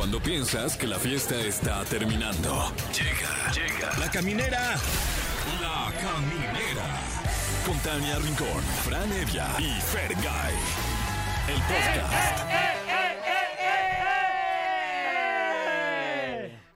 Cuando piensas que la fiesta está terminando. Llega, llega. La caminera. La caminera. Con Tania Rincón, Fran Evia y Fergay. El podcast.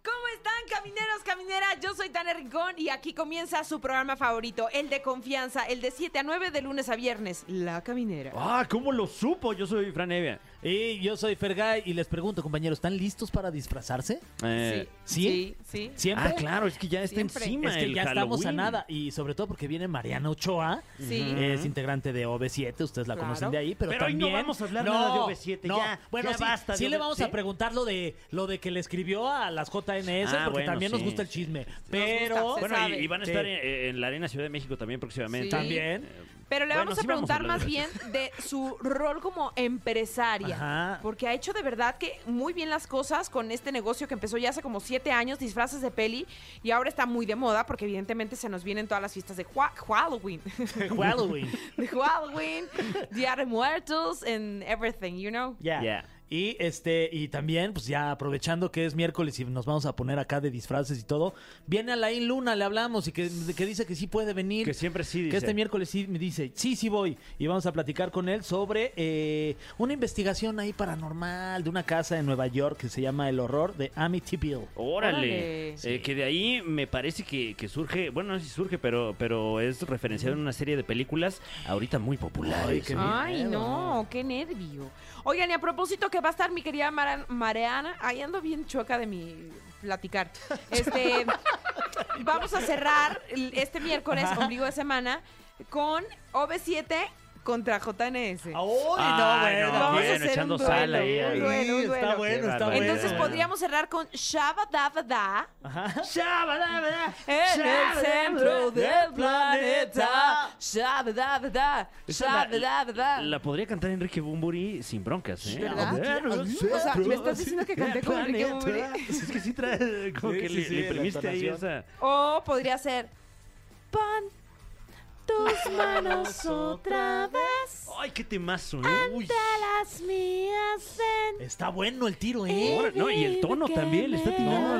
¿Cómo están, camineros, camineras? Yo soy Tania Rincón y aquí comienza su programa favorito, el de confianza, el de 7 a 9 de lunes a viernes, La Caminera. Ah, ¿cómo lo supo? Yo soy Fran Evia. Y yo soy Fergay y les pregunto, compañeros, ¿están listos para disfrazarse? Eh, ¿Sí? Sí, sí. ¿Siempre? Ah, claro, es que ya está Siempre. encima Es que el ya estamos a Halloween. nada y sobre todo porque viene Mariana Ochoa, Sí. es integrante de OV7, ustedes la Claro. conocen de ahí, pero, Pero hoy no también vamos a hablar nada de OV7, no. ya, bueno, ya sí, basta sí de le OV7. vamos a preguntar lo de lo de que le escribió a las JNS Ah, porque bueno, también nos sí. gusta el chisme, gusta, pero se Bueno, sabe. y, y van a Sí. estar en, en la Arena Ciudad de México también próximamente. Sí. también Pero le Bueno, vamos a sí vamos a preguntar más bien de su rol como empresaria. Ajá. Porque ha hecho de verdad que muy bien las cosas con este negocio que empezó ya hace como siete años, disfraces de peli, y ahora está muy de moda porque evidentemente se nos vienen todas las fiestas de Hua- Halloween. Halloween. de Halloween, Día de Muertos, and everything, you know? Ya. Ya. Y este, y también, pues ya aprovechando que es miércoles y nos vamos a poner acá de disfraces y todo, viene Alain Luna, le hablamos y que, que dice que sí puede venir. Que siempre sí, Que dice. este miércoles sí me dice, sí, sí voy. Y vamos a platicar con él sobre eh, una investigación ahí paranormal de una casa en Nueva York que se llama El Horror de Amityville. Órale. Órale. Eh, que de ahí me parece que, que surge, bueno, no sé si surge, pero, pero es referenciado en una serie de películas ahorita muy populares. Ay, qué ¿eh? Ay, no, qué nervio. Oigan, y a propósito que va a estar mi querida Mara- Mariana, ahí ando bien chueca de mi platicar. Este, vamos a cerrar este miércoles, ombligo de semana, con OV7 contra JNS. ¡Uy, Ah, bueno! no, Vamos a bien, hacer echando un duelo, sal ahí. un ahí. duelo, un duelo. Está bueno, Qué está bueno. Entonces podríamos cerrar con Shabba Dabba Da Shabadabada, en el shabadabada, centro del planeta. Shabba Dabba Da, Esa Shabba la, podría cantar Enrique Bumburi sin broncas, ¿eh? ¿Verdad? A ver, O sea, ¿me estás diciendo que canté con Enrique Bumburi? Es que sí trae, como Sí, que sí, le, sí, le ahí esa... O podría ser Pon tus manos otra vez ¡Ay, qué temazo, eh! Uy. ante las mías ven. Está bueno el tiro, ¿eh? Ahora, no, y el tono también le está tirando.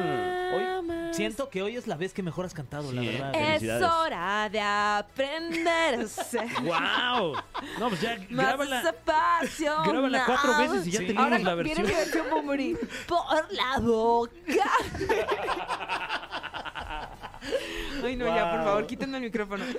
Hoy, siento que hoy es la vez que mejor has cantado, la Sí, verdad. eh. Es Felicidades. hora de aprender a ser ¡Wow! No, pues ya más grábala, apasionado. grábala cuatro veces y ya Sí. tenemos Ahora la viene versión. mi versión Bumburi. Por la boca. Ay, no, ya, por favor, quítenme el micrófono.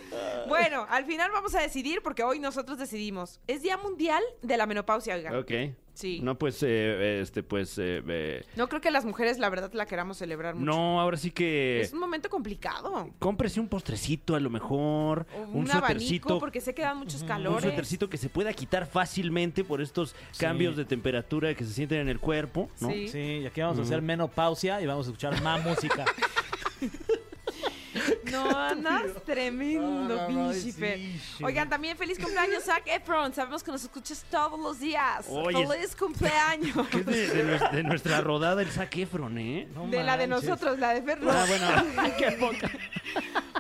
Bueno, al final vamos a decidir, porque hoy nosotros decidimos. Es Día Mundial de la Menopausia, oigan. Ok. Sí. No, pues, eh, este, pues... eh, eh, No creo que las mujeres, la verdad, la queramos celebrar mucho. no, ahora sí que... Es un momento complicado. Cómprese un postrecito a lo mejor, O un, un, abanico, porque sé que dan muchos un calores. suétercito que se pueda quitar fácilmente por estos cambios de temperatura que se sienten en el cuerpo, ¿no? Sí. Sí, y aquí vamos a hacer menopausia y vamos a escuchar más música. No, andas tremendo, No, no, no, pinche sí. Oigan, también feliz cumpleaños, Zac Efron. Sabemos que nos escuchas todos los días. Oye, feliz cumpleaños. Que es de, de nues- de nuestra rodada el Zac Efron, ¿eh? No de la de nosotros, la de Fer. no. Ah, bueno. ¡Qué poca!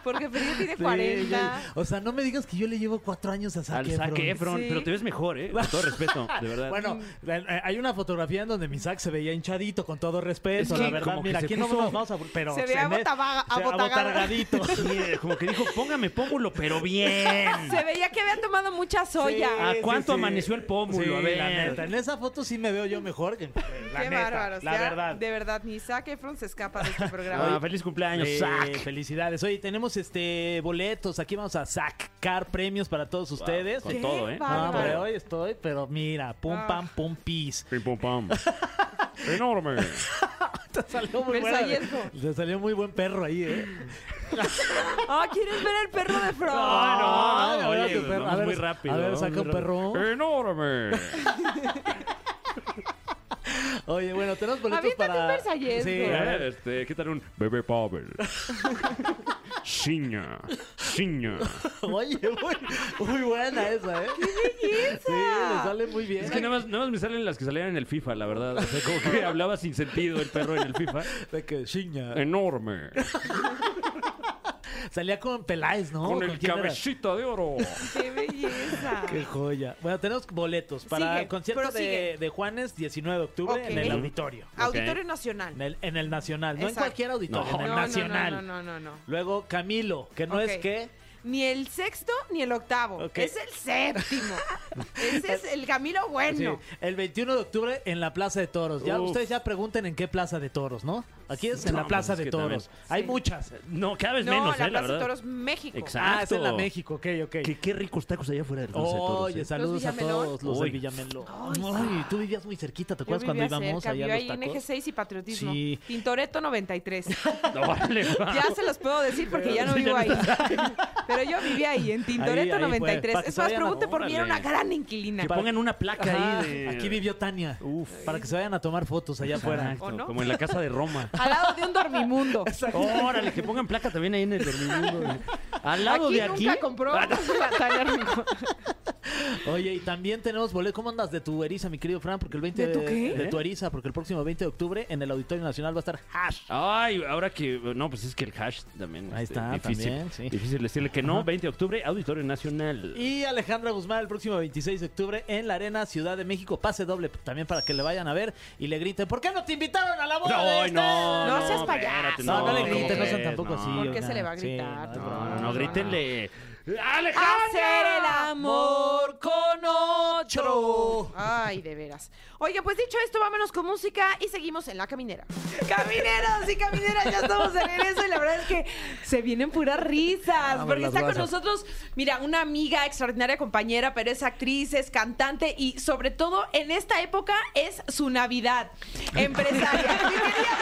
Porque Fer ya tiene Sí, 40. ya- o sea, no me digas que yo le llevo cuatro años a Zac Al Zac Efron. Efron, Sí. pero te ves mejor, ¿eh? Con todo respeto, de verdad. Bueno, eh, hay una fotografía en donde mi Zac se veía hinchadito, con todo respeto, Es que la verdad. Mira, se aquí no puso- nos vamos a... Pero Se ve me- Sí, como que dijo, póngame pómulo, pero bien. Se veía que había tomado mucha soya. ¿A cuánto sí, sí. amaneció el pómulo? Sí, A ver, la neta. En esa foto sí me veo yo mejor que la Qué neta, bárbaros. la ya, verdad. De verdad, ni Zac Efron se escapa de este Ah, programa. feliz cumpleaños, Zac. Felicidades. Oye, tenemos este boletos. Aquí vamos a sacar premios para todos ustedes. Con Qué todo, ¿eh? No, hombre, hoy estoy, pero mira, pum Ah. pam pum pis. Pim, pum, pam. Enorme. Te salió muy buena. Te salió muy buen perro ahí, ¿eh? Ah, ¿quieres ver el perro de Fron? No, no, a ver, oye, tu perro. vamos A ver, muy rápido. A ver, saca un perro. Enorme. Oye, bueno, tenemos boletos Aviéntate para. un versallesco. Sí, a ver. Este, ¿qué tal un bebé Pavel? Ciña, ciña. Oye, muy, muy buena esa, ¿eh? ¡Qué belleza! Sí, le sale muy bien. Es que nada más, nada más me salen las que salían en el FIFA, la verdad. O sea, como que hablaba sin sentido el perro en el FIFA. De que chiña. Enorme. Salía con Peláez, ¿no? Con el era? cabecita de oro. ¡Qué belleza! Qué joya. Bueno, tenemos boletos para Sigue, el concierto de, de Juanes, 19 de octubre, en el auditorio. Auditorio Nacional. En el, en el Nacional. No en cualquier auditorio, No. en el no, Nacional. no, no, no, no. Luego Camilo, que no es que. Ni el sexto ni el octavo. Ok. Es el séptimo. Ese es el Camilo bueno. Sí, el 21 de octubre en la Plaza de Toros. Ya Uf. ustedes ya pregunten en qué Plaza de Toros, ¿no? Aquí es en la Plaza pues es de Toros. también- Hay Sí. muchas. No, cada vez No, menos, la ¿eh? La Plaza de verdad. Toros México. Exacto. Ah, es en la México, ok, ok. Qué, qué ricos tacos allá afuera del Plaza de Toros. Oye, ¿eh? saludos a Villamelón? todos los Uy. de Villamelón. Ay, Ay, tú vivías muy cerquita, ¿te Yo acuerdas cuando vivía íbamos cerca, allá vivía a ahí los en tacos? Eje 6 y Patriotismo. Sí. Tintoretto 93. Órale, ya se los puedo decir porque ya no Sí, ya vivo no ahí. Pero yo vivía ahí, en Tintoretto Ahí, ahí fue, 93. para que es se más, vayan a- pregunte por mí, era una Órale. gran inquilina. Que pongan una placa Ajá, ahí de... Aquí vivió Tania. Uf. Para que se vayan a tomar fotos allá afuera. Exacto, ¿O no? Como en la casa de Roma. Al lado de un dormimundo. Órale, que pongan placa también ahí en el dormimundo. Al lado aquí de aquí. nunca compró. Oye, y también tenemos boletos. ¿Cómo andas de tu eriza, mi querido Fran? Porque el 20 ¿De tu qué? de tu eriza, porque el próximo 20 de octubre en el Auditorio Nacional va a estar Hash. Ay, ahora que. No, pues es que el hash también. Ahí este, está, difícil, también, sí. Difícil decirle que no. Ajá. 20 de octubre, Auditorio Nacional. Y Alejandra Guzmán el próximo 26 de octubre en la Arena Ciudad de México. Pase doble también para que le vayan a ver y le griten, ¿por qué no te invitaron a la boda de No, este?" no, No seas payaso. No, no, le ¿cómo griten, no sean tampoco No. así. ¿Por qué se le va a Sí, gritar? no, es No, no, no, grítenle. Hacer el amor con otro. Ay, de veras. Oiga, pues dicho esto, vámonos con música y seguimos en La Caminera. Camineros y camineras, ya estamos de regreso y la verdad es que se vienen puras risas. Porque está con nosotros, mira, una amiga, extraordinaria compañera, pero es actriz, es cantante y sobre todo en esta época es su Navidad. Empresaria. ¡Mi querida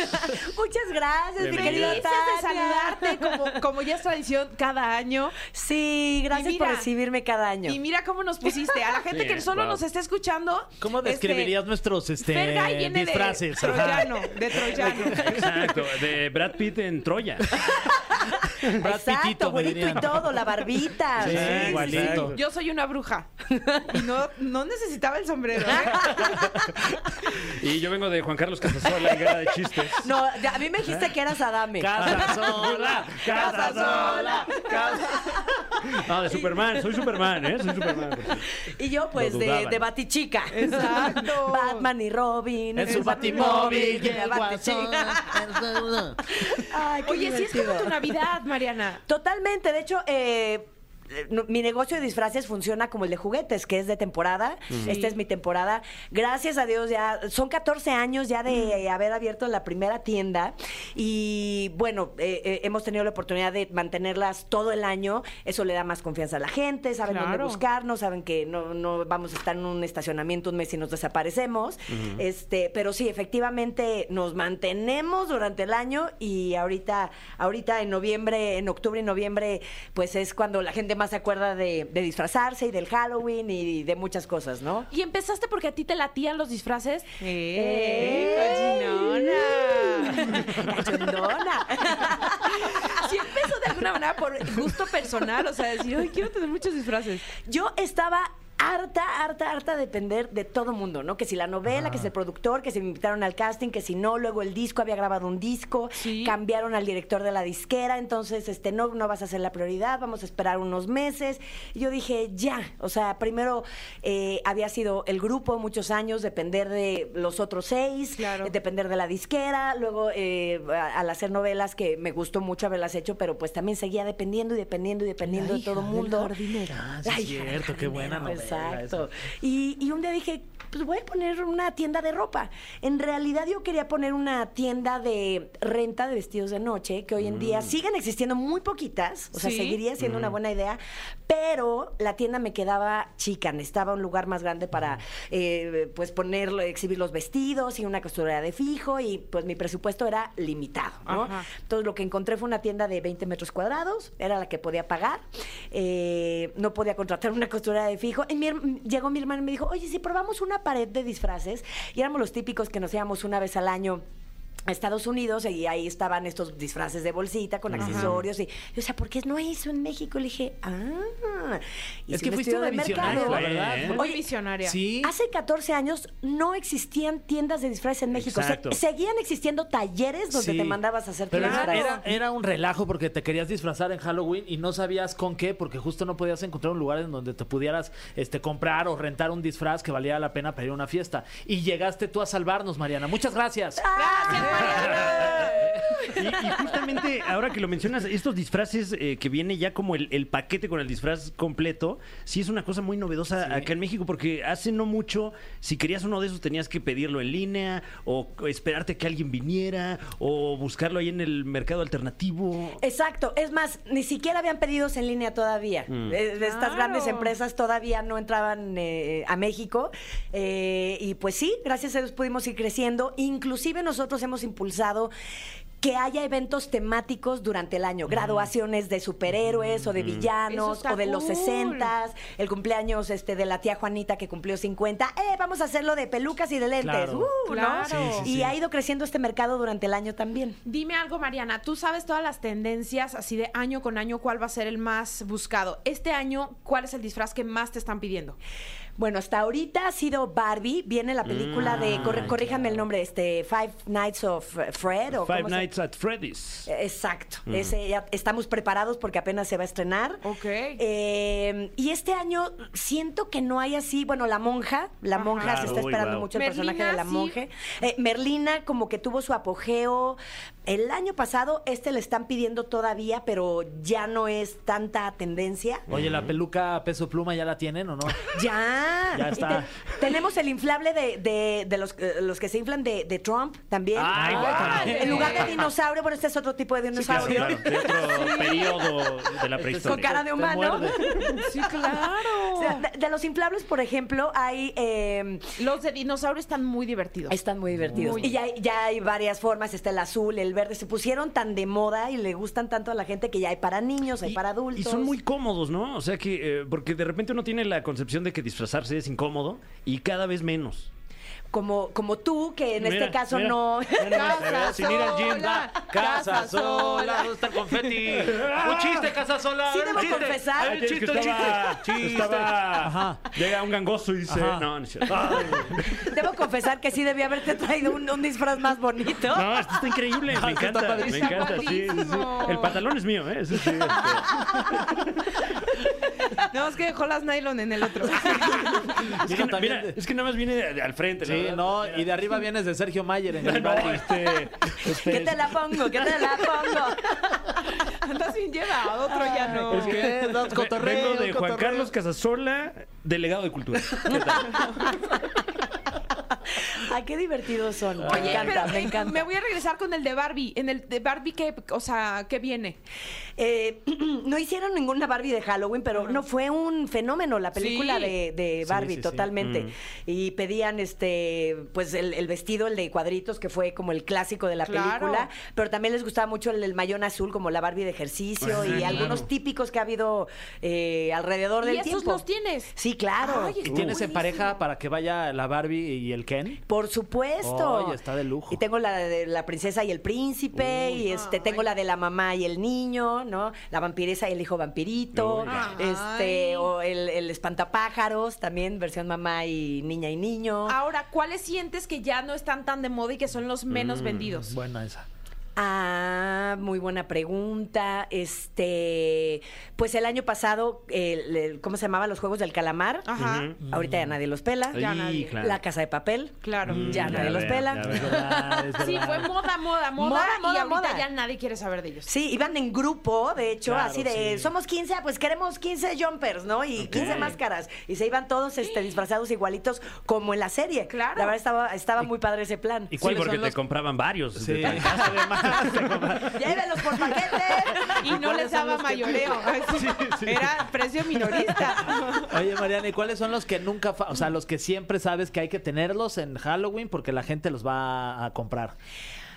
Muchas gracias, mi querida Felices de Tania. saludarte como, como ya es tradición cada año. Sí, gracias por recibirme cada año. Y mira cómo nos pusiste. A la gente Sí, que solo wow. nos está escuchando. ¿Cómo este, describirías nuestros este, disfraces? de Ajá. troyano, de troyano. Exacto, de Brad Pitt en Troya. Brad Exacto, bonito y todo, la barbita. Sí, Sí, igualito. sí. Yo soy una bruja. Y no, no necesitaba el sombrero. ¿eh? Y yo vengo de Juan Carlos Casasola, en de Chistes. No, a mí me dijiste que eras Adame. Casa sola, casa sola, casa... No, de Superman, soy Superman, ¿eh? Soy Superman. Y yo, pues, de, Batichica. Exacto. Batman y Robin. En su batimóvil. Batichica. Ay, qué Oye, sí es como tu Navidad, Mariana. Totalmente, de hecho, eh, no- mi negocio de disfraces funciona como el de juguetes, que es de temporada. Esta es mi temporada. Gracias a Dios ya son 14 años ya de haber abierto la primera tienda y bueno, eh, eh, hemos tenido la oportunidad de mantenerlas todo el año. Eso le da más confianza a la gente, saben dónde Claro. buscarnos, saben que no, no vamos a estar en un estacionamiento un mes y nos desaparecemos. Este, pero sí, efectivamente nos mantenemos durante el año y ahorita, ahorita en noviembre, en octubre y noviembre, pues es cuando la gente más se acuerda de, de disfrazarse y del Halloween y de muchas cosas, ¿no? ¿Y empezaste porque a ti te latían los disfraces? ¡Eh! cochinona! Sí empezó de alguna manera por gusto personal, o sea, decir, ay, quiero tener muchos disfraces. Yo estaba harta, harta, harta de depender de todo mundo, ¿no? Que si la novela, que si el productor, que si me invitaron al casting, que si no, luego el disco, había grabado un disco, Sí. cambiaron al director de la disquera, entonces, este, no, no vas a ser la prioridad, vamos a esperar unos meses. Y yo dije, ya, o sea, primero eh, había sido el grupo muchos años, depender de los otros seis, Claro. eh, depender de la disquera, luego eh, al hacer novelas que me gustó mucho haberlas hecho, pero pues también seguía dependiendo y dependiendo y dependiendo de todo el mundo. Ah, sí, es cierto, qué buena novela Exacto. Y, y un día dije, pues voy a poner una tienda de ropa. En realidad yo quería poner una tienda de renta de vestidos de noche, que hoy en Mm. día siguen existiendo muy poquitas, o sea, Sí. seguiría siendo una buena idea, pero la tienda me quedaba chica, necesitaba un lugar más grande para, eh, pues, poner, exhibir los vestidos y una costurera de fijo, y pues mi presupuesto era limitado, ¿no? Ajá. Entonces lo que encontré fue una tienda de 20 metros cuadrados, era la que podía pagar. Eh, no podía contratar una costurera de fijo. Y mi her- llegó mi hermano y me dijo, oye, si probamos una pared de disfraces, y éramos los típicos que nos íbamos una vez al año Estados Unidos y ahí estaban estos disfraces de bolsita con accesorios y yo decía, ¿por qué no eso en México? Le dije, ah, y Es que fuiste una de visionaria, mercado. la verdad. ¿eh? Muy- Muy visionaria. Sí. Hace 14 años no existían tiendas de disfraces en México. Se- seguían existiendo talleres donde Sí. te mandabas a hacer Pero era, era, era un relajo porque te querías disfrazar en Halloween y no sabías con qué, porque justo no podías encontrar un lugar en donde te pudieras este, comprar o rentar un disfraz que valiera la pena para ir a una fiesta. Y llegaste tú a salvarnos, Mariana. Muchas gracias. Gracias, Mariana. Y, y justamente ahora que lo mencionas, estos disfraces eh, que viene ya como el, el paquete con el disfraz completo, sí es una cosa muy novedosa acá en México, porque hace no mucho, si querías uno de esos tenías que pedirlo en línea, o esperarte que alguien viniera, o buscarlo ahí en el mercado alternativo. Exacto, es más, ni siquiera habían pedidos en línea todavía. Mm. Eh, de estas Claro. grandes empresas todavía no entraban eh, a México. Eh, y pues sí, gracias a Dios pudimos ir creciendo. Inclusive nosotros hemos impulsado que haya eventos temáticos durante el año, graduaciones de superhéroes o de villanos o de los cool. 60 el cumpleaños este de la tía Juanita que cumplió 50. Eh, vamos a hacerlo de pelucas y de lentes. Claro. Uh, ¿no? Claro. Sí, sí, y sí. ha ido creciendo este mercado durante el año también. Dime algo, Mariana. Tú sabes todas las tendencias, así de año con año, cuál va a ser el más buscado. Este año, ¿cuál es el disfraz que más te están pidiendo? Bueno, hasta ahorita ha sido Barbie. Viene la película de, Mm, corre- corríjanme el nombre, este Five Nights of Fred. ¿o Five cómo se- Nights at Freddy's. Exacto. Ese ya estamos preparados porque apenas se va a estrenar. Ok. Eh, y este año siento que no hay así, bueno, la monja, la Ajá. monja se está uy, esperando wow. mucho el personaje de la sí. monja. Eh, Merlina como que tuvo su apogeo. El año pasado este le están pidiendo todavía, pero ya no es tanta tendencia. Oye, ¿la peluca peso pluma ya la tienen o no? Ya. Ya Y está. te- tenemos el inflable de, de- de los, eh, los que se inflan de, de Trump también. Ay, también. En lugar de dinosaurio, bueno, este es otro tipo de dinosaurio. claro, de otro periodo de la Con prehistoria. cara de humano. Sí, claro. O sea, de, de los inflables, por ejemplo, hay... eh, Los de dinosaurio están muy divertidos. están muy divertidos. Muy. Y ya, hay- ya hay varias formas. Está el azul, el verde. Se pusieron tan de moda y le gustan tanto a la gente que ya hay para niños, hay Y- para adultos. Y son muy cómodos, ¿no? O sea que, eh, porque de repente uno tiene la concepción de que disfrazarse es incómodo y cada vez menos. Como, como tú, que en Mira, este caso mira. no... Casa Sin ir al gym, va. Casa sola. ¿Dónde está el confeti? Un chiste, casa sola. Sí debo chiste. confesar. Hay un chiste, un chiste. estaba, Chiste. estaba- Ajá. llega un gangoso y dice, Ajá. no, no Debo confesar que sí debía haberte traído un, un disfraz más bonito. No, esto está increíble, me está encanta, me encanta, sí, sí, sí. padrísimo. El pantalón es mío, ¿eh? Eso sí, este. No, es que dejó las nylon en el otro. Es que, Mira, mira, es que nada más viene de, de al frente. la Sí, no, y de arriba vienes de Sergio Mayer en el No, este, este, ¿Qué te la pongo? ¿Qué te la pongo? Andas bien llevado, otro ya no. Es que cotorreo, vengo de Juan cotorreo. Carlos Casasola, delegado de cultura. ¿Qué tal? Ay, qué divertidos son. me Oye, encanta, pero me eh, encanta. me voy a regresar con el de Barbie. En el de Barbie, ¿qué, o sea, ¿qué viene? Eh, no hicieron ninguna Barbie de Halloween, pero no fue un fenómeno la película Sí. de, Barbie, sí, sí. totalmente. Mm. Y pedían este, pues el, el vestido, el de cuadritos, que fue como el clásico de la Claro. película, pero también les gustaba mucho el, el mayón azul, como la Barbie de ejercicio, Ah, y claro. algunos típicos que ha habido eh, alrededor ¿Y del esos tiempo. los tienes? Sí, claro. Ay, ¿Y tienes en pareja para que vaya la Barbie y el Ken? Por supuesto. Oye, está de lujo. Y tengo la de la princesa y el príncipe, y este Ay. tengo la de la mamá y el niño, ¿no? La vampiresa y el hijo vampirito, Uy. este, Ay. o el, el espantapájaros, también versión mamá y niña y niño. Ahora, ¿cuáles sientes que ya no están tan de moda y que son los menos vendidos? Buena esa. Ah, muy buena pregunta. Este, pues el año pasado, el- el- ¿cómo se llamaban los juegos del calamar? Ajá. Ahorita ya nadie los pela. Ya nadie. claro. La casa de papel. Claro. Mm, Ya nadie los pela. ya Es veo. verdad, es Sí, fue moda, moda, moda. Moda, y moda, ahorita moda. ya nadie quiere saber de ellos. Sí, iban en grupo, de hecho, Claro, así de, sí. somos 15, ah, pues queremos 15 jumpers, ¿no? Y 15 máscaras. Y se iban todos este, disfrazados igualitos como en la serie. Claro. La verdad estaba, estaba muy padre ese plan. ¿Y Sí, cuáles porque te los- compraban varios. Sí. de Llévelos por paquete. Y no les cuáles son daba los que- mayoreo. Era precio minorista. Oye, Mariana, ¿y cuáles son los que nunca, fa- o sea, los que siempre sabes que hay que tenerlos en Halloween porque la gente los va a comprar?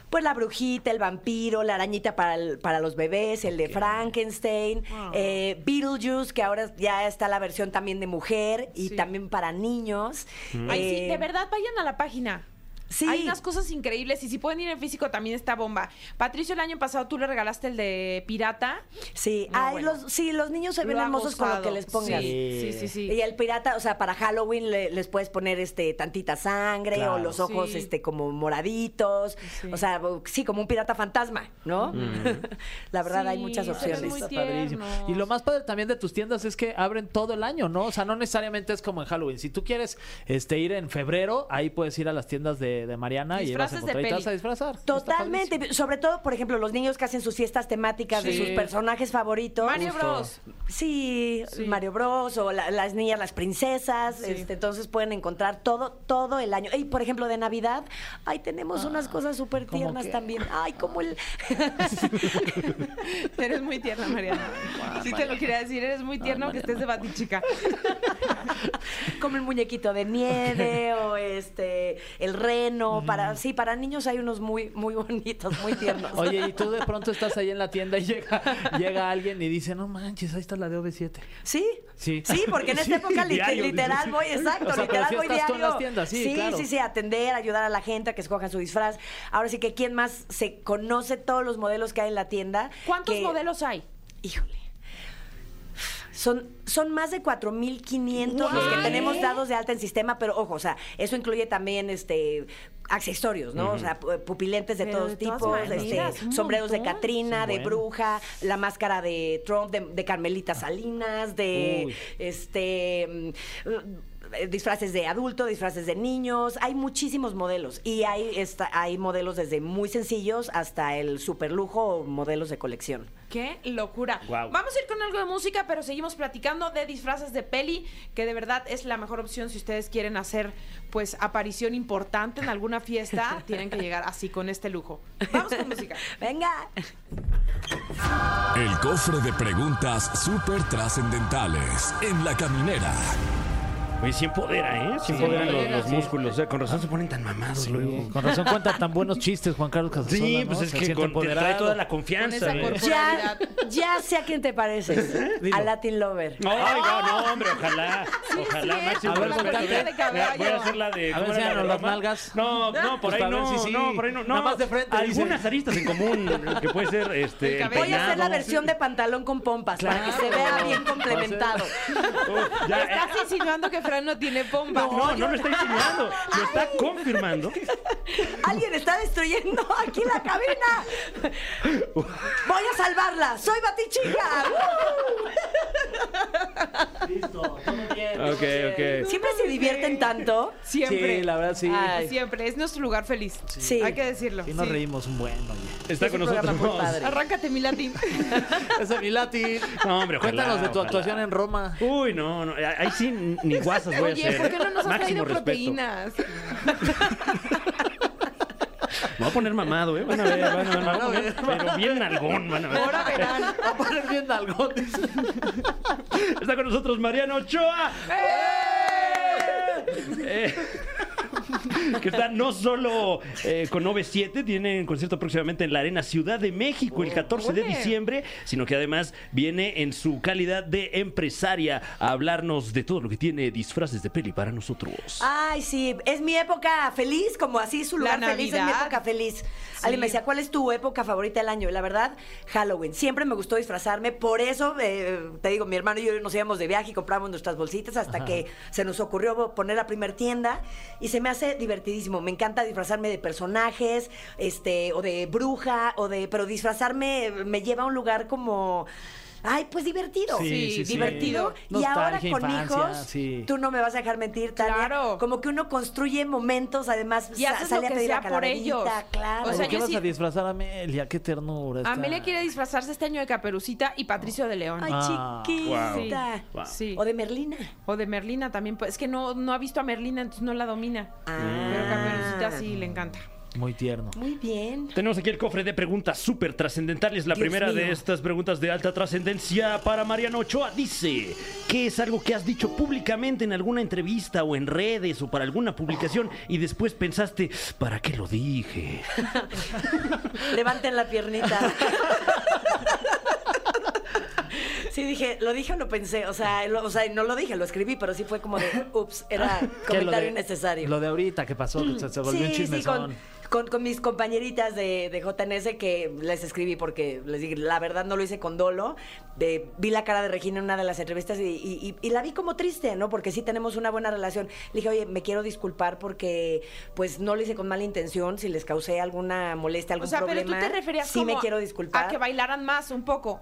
Pues la brujita, el vampiro, la arañita para, el- para los bebés, el de Frankenstein, eh, Beetlejuice, que ahora ya está la versión también de mujer y Sí. también para niños. Ay, sí, Eh, de verdad, vayan a la página. Sí. Hay unas cosas increíbles y si pueden ir en físico también está bomba. Patricio, el año pasado tú le regalaste el de pirata. Sí, No, Ay, bueno. los, sí, los niños se ven Lo hermosos con lo que les pongas. Sí, sí, sí. sí. Y el pirata, o sea, para Halloween le- les puedes poner este tantita sangre Claro. o los ojos Sí. este como moraditos, Sí. o sea, sí, como un pirata fantasma, ¿no? La verdad Sí, hay muchas opciones. Está padrísimo. Y lo más padre también de tus tiendas es que abren todo el año, ¿no? O sea, no necesariamente es como en Halloween. Si tú quieres este, ir en febrero, ahí puedes ir a las tiendas de, de Mariana y vas a de y te vas a disfrazar. Totalmente, sobre todo, por ejemplo, los niños que hacen sus fiestas temáticas de sus personajes favoritos. Mario Justo. Bros. Sí, Sí. Mario Bros o la- las niñas, las princesas, Sí. este, entonces pueden encontrar todo, todo el año. Y por ejemplo, de Navidad, ay, tenemos unas cosas súper ¿cómo tiernas también. Ay, como el Eres muy tierna, Mariana. Sí te lo quería decir, eres muy tierno que estés de batichica. como el muñequito de nieve o este el para sí, para niños hay unos muy muy bonitos, muy tiernos. Oye, y tú de pronto estás ahí en la tienda y llega, llega alguien y dice, no manches, ahí está la de OV7. ¿Sí? Sí. Sí, porque en esta Sí, época diario, literal voy, exacto, O sea, pero literal voy estás tú diario. en las tiendas, sí, claro. sí, sí, atender, ayudar a la gente a que escojan su disfraz. Ahora sí que quién más se conoce todos los modelos que hay en la tienda. ¿Cuántos Que- modelos hay? Híjole. Son, son más de 4.500 los que tenemos dados de alta en sistema, pero ojo, o sea, eso incluye también este accesorios, ¿no? O sea, pu- pupilentes de Pero todos de tipos, maneras, este, sombreros de. Catrina, de bruja, la máscara de Trump, de, de Carmelita Salinas, de Uy. este mm, disfraces de adulto, disfraces de niños, hay muchísimos modelos y hay esta, hay modelos desde muy sencillos hasta el super lujo o modelos de colección. ¡Qué locura! Guau. Vamos a ir con algo de música, pero seguimos platicando de disfraces de peli, que de verdad es la mejor opción si ustedes quieren hacer pues aparición importante en alguna fiesta, tienen que llegar así con este lujo. Vamos con música. Venga. El cofre de preguntas súper trascendentales en la caminera. Oye, sí empodera, ¿eh? Sí, Sí, empoderan los, empodera, los sí. músculos. O sea, con razón se ponen tan mamados luego. Con razón cuentan tan buenos chistes, Juan Carlos Casasola, Sí, ¿no? pues es Se que con, te trae toda la Con confianza. ¿eh? Ya, ya sé a quién te pareces. Dilo. A Latin Lover. No, no, no, hombre, ojalá. ojalá, sí, máximo A ver. Voy de caballo. Voy a hacer la de. A ver, ¿cómo era la enséñanos de las nalgas. No, no, por Pues ahí ver no. si sí. No, por ahí no. Nada más de frente, Algunas aristas en común que puede ser este. Voy a hacer la versión de pantalón con pompas para que se vea bien complementado. Ya, eh, Estás insinuando que Fran no tiene pompa. no, no lo está insinuando, lo está confirmando. Alguien está destruyendo aquí la cabina. Voy a salvarla. Soy Batichica. Listo, todo bien. Ok, ok. Siempre se divierten tanto. Siempre. Sí, la verdad, sí. Ay. Siempre. Es nuestro lugar feliz. Sí. Hay que decirlo. Y nos sí. reímos un buen, oye. Está Es con nosotros. Arráncate mi latín. Ese mi latín. No, hombre, ojalá, Cuéntanos de tu ojalá. actuación en Roma. Uy, no, no, ahí sí ni guasas voy a Oye, hacer. ¿por qué no ¿eh? nos has traído proteínas? Me voy a poner mamado, ¿eh? Van a ver, van a ver, van a ver. Pero bien nalgón, van a ver. Ahora verán. Va a poner bien algo. Está con nosotros Mariano Ochoa. Eh, que está no solo eh, con 9-7, tiene concierto próximamente en la Arena Ciudad de México el 14 de diciembre, sino que además viene en su calidad de empresaria a hablarnos de todo lo que tiene disfraces de peli para nosotros. Ay, sí, es mi época feliz, como así su lugar La feliz es mi Navidad. época feliz. Sí. Alguien me decía, ¿cuál es tu época favorita del año? Y la verdad, Halloween. Siempre me gustó disfrazarme, por eso, eh, te digo, mi hermano y yo nos íbamos de viaje y compramos nuestras bolsitas hasta que se nos ocurrió poner la primer tienda y se me hace divertidísimo. Me encanta disfrazarme de personajes, este, o de bruja, o de, pero disfrazarme me lleva a un lugar como... Ay, pues divertido. Sí, sí, sí. divertido. Y ahora con infancia, hijos, sí. tú no me vas a dejar mentir, Tania. Claro. Como que uno construye momentos, además, Y haces sale lo a que pedir sea la por ellos. Claro. O sea, ¿De qué yo vas sí- a disfrazar a Amelia? Qué ternura. está. Amelia quiere disfrazarse este año de Caperucita y Patricio de León. Ay, Ah, chiquita. Wow. Sí. O de Merlina. O de Merlina también. Pues, es que no, no ha visto a Merlina, entonces no la domina. Ah. Pero Caperucita sí le encanta. Muy tierno. Muy bien. Tenemos aquí el cofre de preguntas súper trascendentales. La Dios primera de estas preguntas de alta trascendencia para Mariano Ochoa dice: ¿Qué es algo que has dicho públicamente en alguna entrevista o en redes o para alguna publicación y después pensaste, ¿para qué lo dije? Levanten la piernita. Sí, dije, lo dije o lo pensé. O sea, lo- o sea, no lo dije, lo escribí, pero sí fue como de, ups, era ¿Qué, lo comentario de- innecesario. Lo de ahorita que pasó, que se, se volvió un sí, sí, chismezón. con, con, con mis compañeritas de, de JNS que les escribí porque les dije, la verdad no lo hice con dolo. De- vi la cara de Regina en una de las entrevistas y, y- y- y la vi como triste, ¿no? Porque sí tenemos una buena relación. Le dije, oye, me quiero disculpar porque pues no lo hice con mala intención, si les causé alguna molestia, algún O sea, pero problema. tú te referías Sí como me quiero disculpar. a que bailaran más un poco.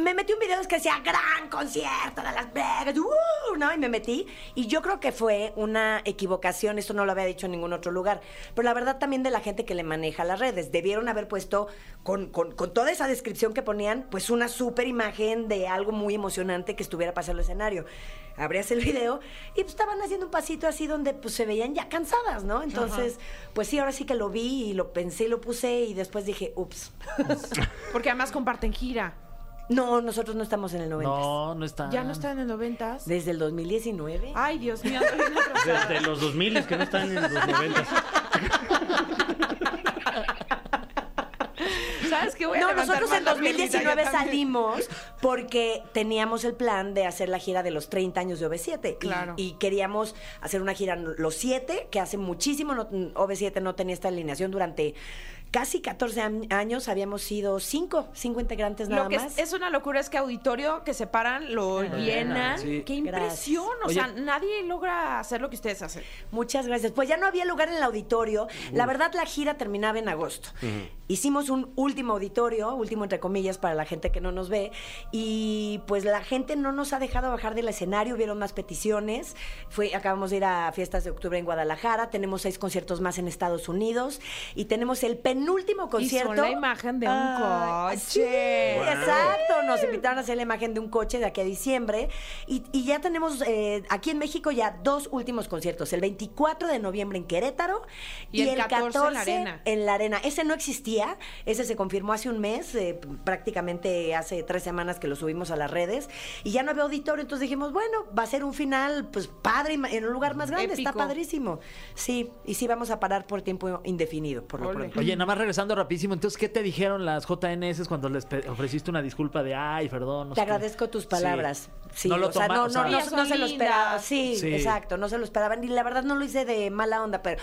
Me metí un video que decía gran concierto de Las Vegas, ¡uh! ¿no? Y me metí. Y yo creo que fue una equivocación, esto no lo había dicho en ningún otro lugar. Pero la verdad también de la gente que le maneja las redes. Debieron haber puesto, con, con- con toda esa descripción que ponían, pues una súper imagen de algo muy emocionante que estuviera pasando el escenario. Abrías el video y pues estaban haciendo un pasito así donde pues se veían ya cansadas, ¿no? Entonces, pues sí, ahora sí que lo vi y lo pensé y lo puse y después dije, ups. Porque además comparten gira. No, nosotros no estamos en el 90. No, no está. Ya no está en el 90 Desde el 2019. Ay, Dios mío. Desde los 2000 que no están en los 90. ¿Sabes qué? Voy a no, nosotros en la piernita, 2019 yo también. salimos porque teníamos el plan de hacer la gira de los 30 años de OV7. Y- Claro. Y, queríamos hacer una gira los 7, que hace muchísimo no- OV7 no tenía esta alineación durante casi 14 am- años. Habíamos sido 5, 5 integrantes nada Lo que más. es, es una locura es que auditorio que se paran, lo llenan. sí. ¡Qué Gracias. impresión! O Oye. sea, nadie logra hacer lo que ustedes hacen. Muchas gracias. Pues ya no había lugar en el auditorio. La verdad, la gira terminaba en agosto. Hicimos un último auditorio, último entre comillas para la gente que no nos ve, y pues la gente no nos ha dejado bajar del escenario. Hubieron más peticiones. Fue, acabamos de ir a fiestas de octubre en Guadalajara. Tenemos seis conciertos más en Estados Unidos y tenemos el penúltimo concierto. Y son la imagen de un Ah, coche. Sí, exacto. Nos invitaron a hacer la imagen de un coche de aquí a diciembre. Y, y ya tenemos eh, aquí en México ya dos últimos conciertos. El 24 de noviembre en Querétaro Y el 14 en la Arena. en la arena. Ese no existía. Ese se confirmó hace un mes, eh, prácticamente hace tres semanas que lo subimos a las redes. Y ya no había auditorio. Entonces dijimos, bueno, va a ser un final pues padre en un lugar más grande. Está padrísimo. Sí, y sí vamos a parar por tiempo indefinido, por lo Ole. pronto. Oye, nada más regresando rapidísimo, entonces, ¿qué te dijeron las JNS cuando les ofreciste una disculpa de, ay, perdón? no Te sé qué"? agradezco tus palabras. Sí, No lo o sea, toma- no, o sea- no, no, no se lo esperaba. Sí, Sí. exacto, no se lo esperaban. Y la verdad no lo hice de mala onda, pero.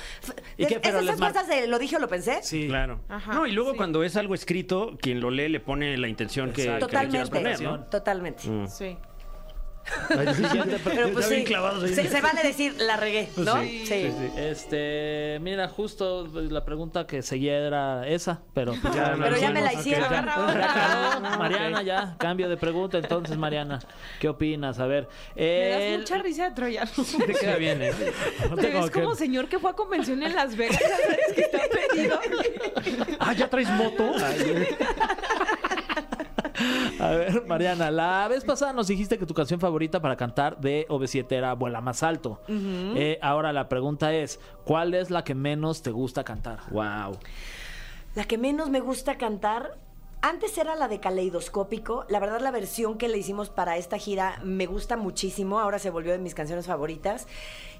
¿Y qué? es- Pero esas cosas de lo dije o lo pensé. Sí. Claro. Ajá, no, y luego sí. cuando es algo escrito, quien lo lee le pone la intención que, que le quieras Totalmente. poner, ¿no? Totalmente. Mm. Sí. Pero pues sí, se, se vale decir la regué, ¿no? Sí, Sí. Este, mira, justo la pregunta que seguía era esa, pero pues ya, Pero ya me la hicieron. ya. Ya quedó. Mariana, ya, cambio de pregunta. Entonces, Mariana, ¿qué opinas? A ver. Me das el- mucha risa de Troyano. Te queda bien, ¿eh? Te como ves que- como señor que fue a convención en Las Vegas. ¿sabes? Que está perdido. Ah, ¿ya traes moto? A ver, Mariana, la vez pasada nos dijiste que tu canción favorita para cantar de OV7 era Vuela Más Alto. Eh, ahora la pregunta es, ¿cuál es la que menos te gusta cantar? Wow. La que menos me gusta cantar. Antes era la de Caleidoscópico. La verdad, la versión que le hicimos para esta gira me gusta muchísimo. Ahora se volvió de mis canciones favoritas.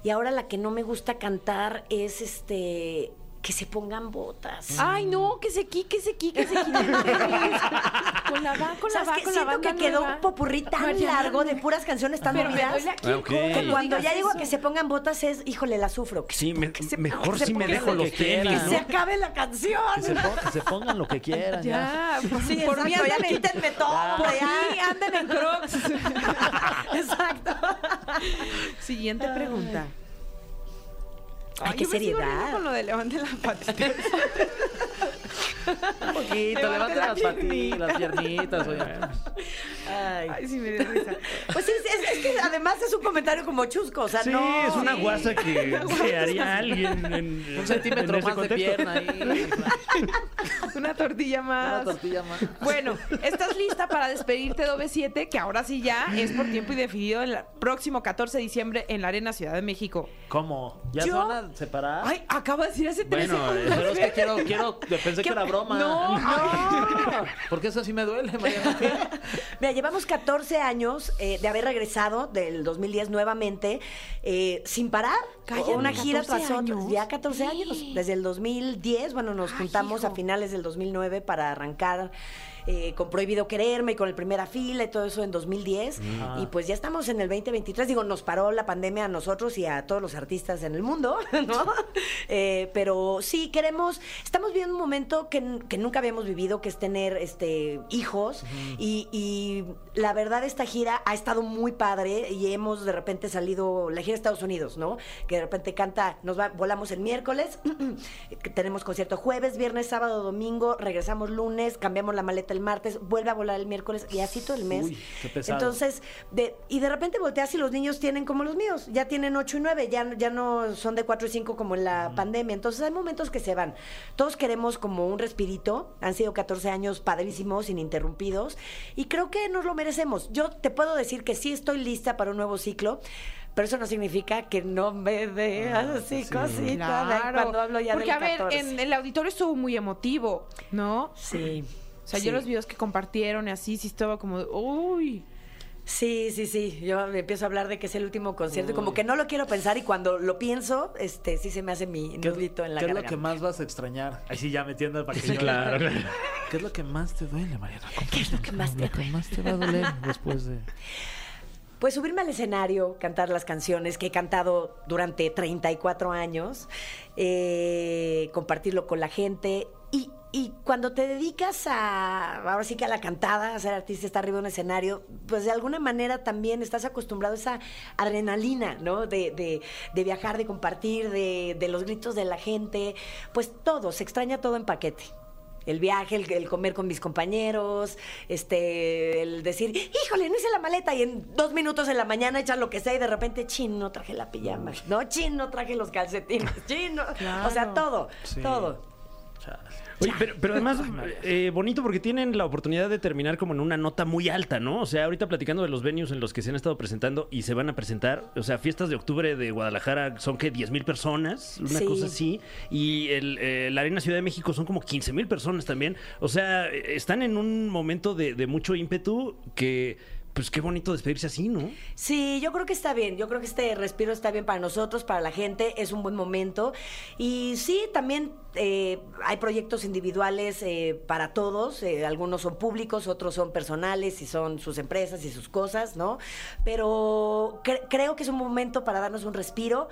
Y ahora la que no me gusta cantar es este. Que se pongan botas. Ay, no, que se qui, que se qui, que se qui. Con la va, con la ¿Sabes va, qué? con la Siento banda que quedó un popurrí tan Mariana. largo de puras canciones tan movidas. Ah, Que cuando ya digo eso. que se pongan botas es, híjole, la sufro. Sí, me- que se- mejor si me dejo lo los que quieran, tenis, Que ¿no? se acabe la canción. Que se, pon- que se pongan lo que quieran. Ya. Ya, por, Sí, por mí ya quítenme todo, Por mí anden en crocs. Exacto. Siguiente pregunta. Ay, qué sigo riendo seriedad. con lo de levanten la patita. Un poquito, levante la las patitas, las piernitas. oye. Ay. Ay, sí me dio risa. Pues sí, es, es que además es un comentario como chusco, o sea, Sí, no. es una Sí. guasa que se haría alguien en Un centímetro en ese más de contexto. pierna ahí. Una tortilla más. Una tortilla más. Bueno, ¿estás lista para despedirte de OV7? Que ahora sí ya es por tiempo indefinido el próximo 14 de diciembre en la Arena Ciudad de México. ¿Cómo? ¿Ya Yo- se van a separar? Ay, acabo de decir hace tres Bueno, segundos. Pero es que quiero, quiero, pensé que era broma. No, no. Porque eso sí me duele, Mariana. Mira, llevamos 14 años eh, de haber regresado del 2010 nuevamente eh, sin parar. Cállate, una gira 14 tras otra. Ya 14 años. Desde el 2010, bueno, nos Ay, juntamos hijo. a finales del 2009 para arrancar eh, con Prohibido Quererme y con el Primera Fila y todo eso en 2010. Y pues ya estamos en el 2023. Digo, nos paró la pandemia a nosotros y a todos los artistas en el mundo, ¿no? Eh, pero sí, queremos, estamos viviendo un momento que, que nunca habíamos vivido, que es tener este, hijos. y, y la verdad, esta gira ha estado muy padre y hemos de repente salido, la gira de Estados Unidos, ¿no? Que de repente canta, nos va, volamos el miércoles, que tenemos concierto jueves, viernes, sábado, domingo, regresamos lunes, cambiamos la maleta el martes, vuelve a volar el miércoles y así todo el mes. Uy, qué pesado. Entonces, de, y de repente volteas y los niños tienen como los míos, ya tienen 8 y 9, ya, ya no son de 4 y 5 como en la pandemia. Entonces hay momentos que se van. Todos queremos como un respirito, han sido 14 años padrísimos, ininterrumpidos, y creo que nos lo merecemos. Yo te puedo decir que sí estoy lista para un nuevo ciclo. Pero eso no significa que no me veas así cosita de cuando hablo ya Porque, del a ver, 14. en el auditorio estuvo muy emotivo, ¿no? Sí. O sea, sí. yo los videos que compartieron y así, sí estaba como, de, uy. Sí, sí, sí. Yo me empiezo a hablar de que es el último concierto y como que no lo quiero pensar y cuando lo pienso, este, sí se me hace mi ¿Qué, nudito en la qué es lo que más vas a extrañar? Ahí sí, ya metiendo para que Sí, yo- claro. ¿Qué es lo que más te duele, Mariana? ¿Qué es lo que más te Lo que más te va a doler después de... Pues subirme al escenario, cantar las canciones que he cantado durante 34 años, eh, compartirlo con la gente. Y, y cuando te dedicas a, ahora sí que a la cantada, a ser artista, estar arriba de un escenario, pues de alguna manera también estás acostumbrado a esa adrenalina, ¿no? De, de- de viajar, de compartir, de, de los gritos de la gente. Pues todo, se extraña todo en paquete el viaje, el, el comer con mis compañeros, este, el decir, híjole, no hice la maleta y en dos minutos en la mañana echar lo que sea y de repente, chin, no traje la pijama, no, chin, no traje los calcetines, chin, no. o sea, todo, Sí. todo. Oye, pero, pero además, eh, bonito porque tienen la oportunidad de terminar como en una nota muy alta, ¿no? O sea, ahorita platicando de los venues en los que se han estado presentando y se van a presentar, o sea, fiestas de octubre de Guadalajara son que 10 mil personas, una Sí. cosa así, y el, eh, la Arena Ciudad de México son como 15 mil personas también. O sea, están en un momento de, de mucho ímpetu que, pues qué bonito despedirse así, ¿no? Sí, yo creo que está bien. Yo creo que este respiro está bien para nosotros, para la gente. Es un buen momento. Y sí, también eh, hay proyectos individuales eh, para todos. eh, algunos son públicos, otros son personales y son sus empresas y sus cosas, ¿no? Pero cre- creo que es un momento para darnos un respiro.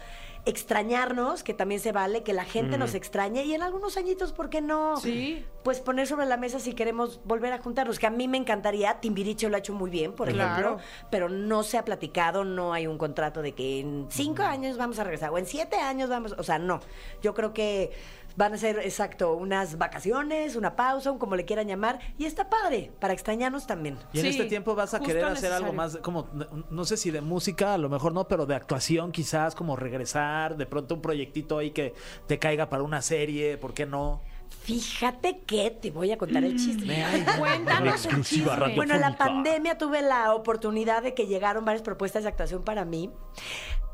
Extrañarnos, que también se vale, que la gente nos extrañe y en algunos añitos, ¿por qué no? Sí. Pues poner sobre la mesa si queremos volver a juntarnos, que a mí me encantaría, Timbiriche lo ha hecho muy bien, por Claro. ejemplo, pero no se ha platicado, no hay un contrato de que en cinco años vamos a regresar o en siete años vamos, o sea, no. Yo creo que van a ser, exacto, unas vacaciones, una pausa, un como le quieran llamar, y está padre, para extrañarnos también. Y en Sí, este tiempo vas a querer hacer algo más, como, no- no sé si de música, a lo mejor no, pero de actuación quizás, como regresar, de pronto un proyectito ahí que te caiga para una serie, ¿por qué no? Fíjate que te voy a contar el chisme. Cuéntanos el chisme. Bueno, la pandemia tuve la oportunidad de que llegaron varias propuestas de actuación para mí,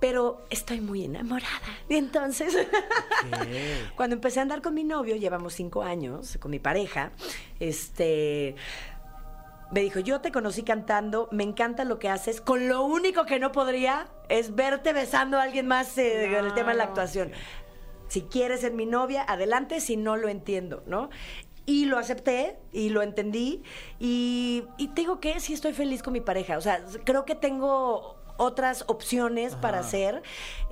pero estoy muy enamorada. Y entonces, cuando empecé a andar con mi novio, llevamos cinco años, con mi pareja, este... Me dijo, yo te conocí cantando, me encanta lo que haces, con lo único que no podría es verte besando a alguien más eh, en el tema de la actuación. Si quieres ser mi novia, adelante, si no lo entiendo, ¿no? Y lo acepté y lo entendí y, y te digo que sí estoy feliz con mi pareja. O sea, creo que tengo otras opciones para hacer.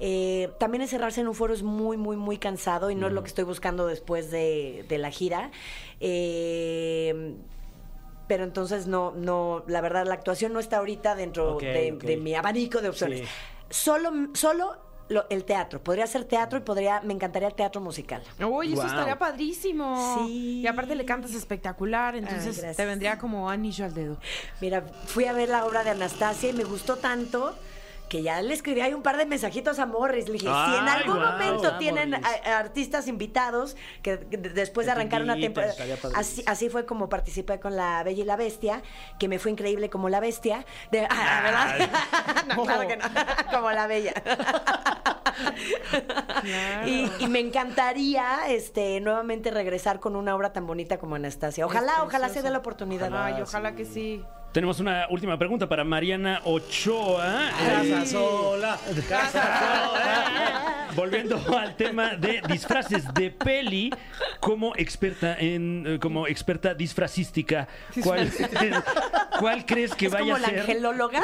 Eh, también encerrarse en un foro es muy, muy, muy cansado y no es lo que estoy buscando después de, de la gira. Eh, pero entonces no, no, la verdad, la actuación no está ahorita dentro de, mi abanico de opciones. Sí. Solo, solo lo- el teatro. Podría ser teatro y podría, me encantaría el teatro musical. Uy, eso estaría padrísimo. Sí. Y aparte le cantas espectacular, entonces te vendría como anillo al dedo. Mira, fui a ver la obra de Anastasia y me gustó tanto que ya le escribí ahí un par de mensajitos a Morris. Le dije, si en algún momento tienen Morris. a- a artistas invitados que, que de- después de arrancar una temporada. Así, así fue como participé con La Bella y la Bestia, que me fue increíble como la bestia. De, ah, ¿verdad? no, claro que no. como la Bella. Y, y me encantaría este nuevamente regresar con una obra tan bonita como Anastasia. Ojalá, ojalá se dé la oportunidad. Ay, ojalá que sí. Tenemos una última pregunta para Mariana Ochoa. Casa sola, casa sola. volviendo al tema de disfraces de peli, como experta en, eh, como experta disfracística, ¿cuál, cuál crees que Es vaya como a la ser? angelóloga.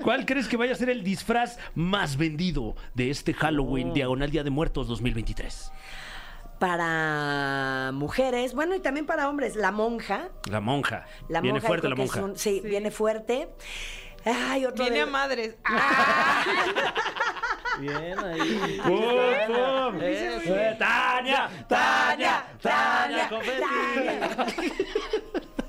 ¿Cuál crees que vaya a ser el disfraz más vendido de este Halloween Oh. Diagonal Día de Muertos 2023? Para mujeres, bueno, y también para hombres, la monja. La monja. La Viene monja, fuerte la monja. un- sí, viene fuerte. Ay, otro Viene de- a madres. Ah, Bien ahí. ¡Pum, pum! Eh, ¡Tania! ¡Tania! ¡Tania! confeti!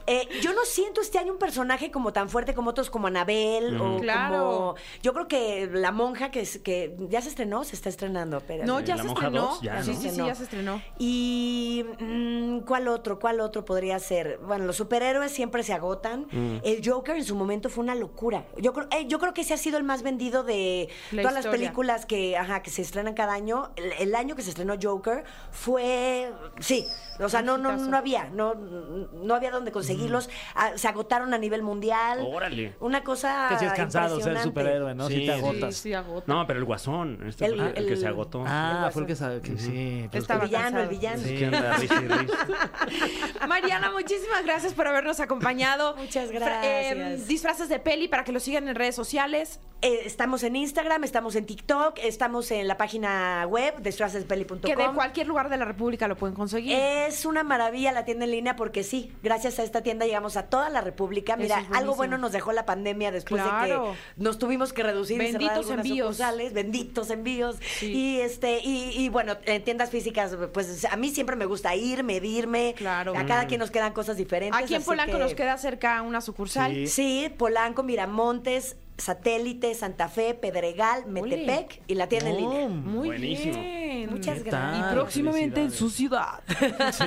Eh, yo no siento este año un personaje como tan fuerte como otros, como Anabel o Claro. como. Yo creo que la monja que, es- que ya se estrenó, se está estrenando. espérate. no, Eh, ya La se Monja estrenó. dos, ya, sí, ¿no? sí, sí, ya se estrenó. Y mm, ¿cuál otro? ¿Cuál otro podría ser? Bueno, los superhéroes siempre se agotan. Mm. El Joker en su momento fue una locura. Yo creo, eh, yo creo que ese ha sido el más vendido de La todas las películas que, ajá, que se estrenan cada año. El, el año que se estrenó Joker fue, sí, o sea, no, no, no había, no, no había donde conseguirlos. Se agotaron a nivel mundial. Órale. Una cosa Que sí es cansado ser superhéroe, ¿no? Sí, si te agotas. Sí, sí, agota. No, pero el guasón. Este El- que se agotó. Ah, El fue el que sabe que sí. pues, El villano, el villano. Sí, anda. Mariana, muchísimas gracias por habernos acompañado. Muchas gracias. eh, disfraces de peli para que lo sigan en redes sociales. Eh, estamos en Instagram, estamos en TikTok, estamos en la página web de disfracespeli.com. Que de cualquier lugar de la República lo pueden conseguir. Es una maravilla la tienda en línea porque sí, gracias a esta tienda llegamos a toda la República. Mira, es algo bueno nos dejó la pandemia después de que nos tuvimos que reducir y cerrar Benditos algunas envíos. sucursales, benditos envíos. Sí. Y este y, y bueno, en tiendas físicas pues a mí siempre me gusta ir, medirme. Claro. A cada quien nos quedan cosas diferentes. Aquí en Polanco que- nos queda cerca una sucursal. Sí. Sí, Polanco, Miramontes, Satélite, Santa Fe, Pedregal, Metepec y la tienda en línea. Muy Buenísimo. bien. Muchas ¿Qué gracias. Y próximamente en su ciudad. Gracias,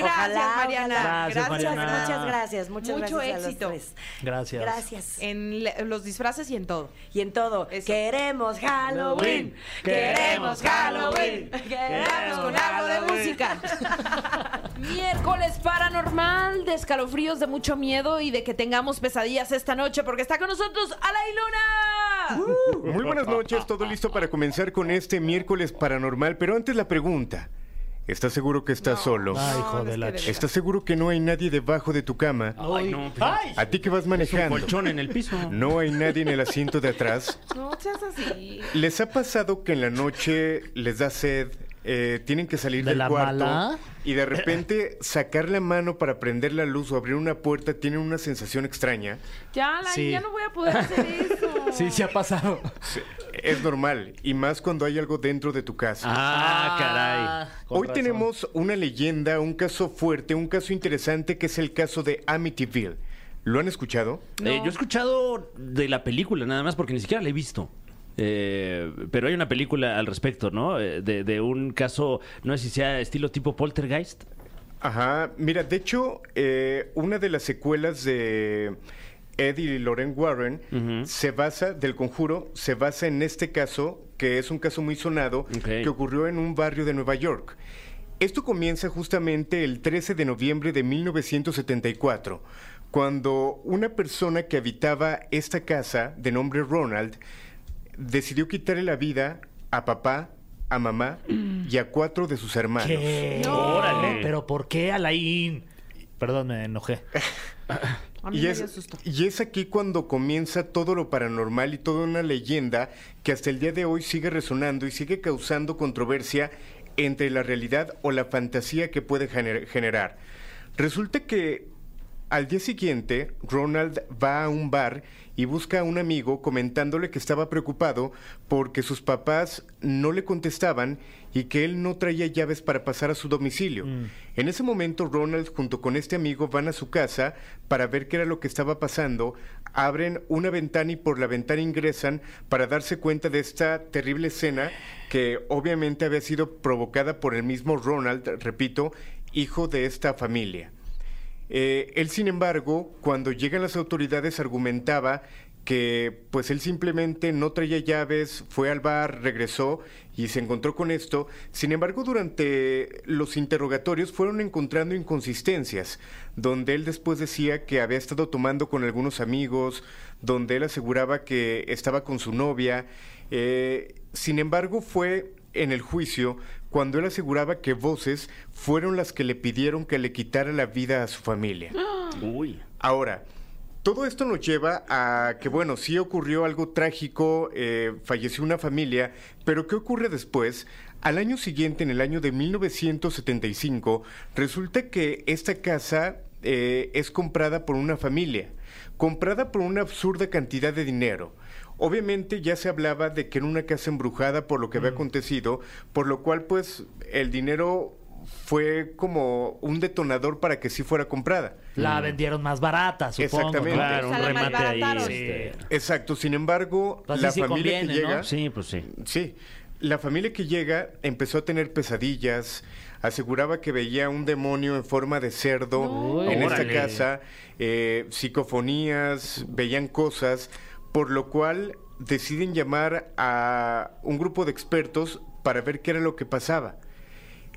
Ojalá, Mariana. ojalá. Gracias, Muchas, Mariana. muchas gracias, muchas Mucho gracias a los éxito. tres. Gracias. Gracias. En los disfraces y en todo. Y en todo, Eso. queremos Halloween, queremos Halloween, Vamos con algo de música. Miércoles paranormal, de escalofríos, de mucho miedo y de que tengamos pesadillas esta noche porque está con nosotros Alain Muy buenas noches, todo listo para comenzar con este miércoles paranormal, pero antes la pregunta. ¿Estás seguro que estás solo? Ay, hijo no de la ch-. ¿Estás seguro que no hay nadie debajo de tu cama? Ay, no. pero ¿A ti que vas Es un manejando? colchón en el piso. ¿No hay nadie en el asiento de atrás? No seas así. ¿Les ha pasado que en la noche les da sed, eh, tienen que salir ¿De del la cuarto mala? y de repente sacar la mano para prender la luz o abrir una puerta tienen una sensación extraña? Ya, Sí. ya no voy a poder hacer eso. Sí, sí ha pasado. Es normal, y más cuando hay algo dentro de tu casa. Ah, caray. con Hoy razón. tenemos una leyenda, un caso fuerte, un caso interesante que es el caso de Amityville. ¿Lo han escuchado? Eh, yo he escuchado de la película nada más porque ni siquiera la he visto. Eh, pero hay una película al respecto, ¿no? Eh, De, de un caso, no sé si sea estilo tipo poltergeist. Ajá, mira, de hecho, eh, una de las secuelas de Eddie y Lorraine Warren se basa, del conjuro, se basa en este caso, que es un caso muy sonado, que ocurrió en un barrio de Nueva York. Esto comienza justamente el 13 de noviembre de 1974, cuando una persona que habitaba esta casa, de nombre Ronald, decidió quitarle la vida a papá, a mamá y a cuatro de sus hermanos. ¿Qué? Órale. ¿Pero por qué, Alain? Perdón, me enojé. A mí Y me es, y aquí cuando comienza todo lo paranormal y toda una leyenda que hasta el día de hoy sigue resonando y sigue causando controversia entre la realidad o la fantasía que puede gener- generar. Resulta que al día siguiente, Ronald va a un bar y busca a un amigo comentándole que estaba preocupado porque sus papás no le contestaban y que él no traía llaves para pasar a su domicilio. En ese momento, Ronald junto con este amigo van a su casa para ver qué era lo que estaba pasando, abren una ventana y por la ventana ingresan para darse cuenta de esta terrible escena que obviamente había sido provocada por el mismo Ronald, repito, hijo de esta familia. Eh, él, sin embargo, cuando llegan las autoridades, argumentaba que pues él simplemente no traía llaves, fue al bar, regresó y se encontró con esto. Sin embargo, durante los interrogatorios fueron encontrando inconsistencias, donde él después decía que había estado tomando con algunos amigos, donde él aseguraba que estaba con su novia. Eh, sin embargo, fue en el juicio cuando él aseguraba que voces fueron las que le pidieron que le quitara la vida a su familia. Uy. Ahora, todo esto nos lleva a que, bueno, sí ocurrió algo trágico, eh, falleció una familia, pero ¿qué ocurre después? Al año siguiente, en el año de 1975, resulta que esta casa eh, es comprada por una familia, comprada por una absurda cantidad de dinero. Obviamente ya se hablaba de que era una casa embrujada por lo que había acontecido, por lo cual pues el dinero fue como un detonador para que sí fuera comprada. La vendieron más barata, supongo. Exactamente. Claro, O un sea, remate ahí. este, Exacto, sin embargo, Pues la sí familia conviene, que ¿no? llega... Sí, pues sí. Sí, la familia que llega empezó a tener pesadillas, aseguraba que veía un demonio en forma de cerdo en esta casa, eh, psicofonías, veían cosas, por lo cual deciden llamar a un grupo de expertos para ver qué era lo que pasaba.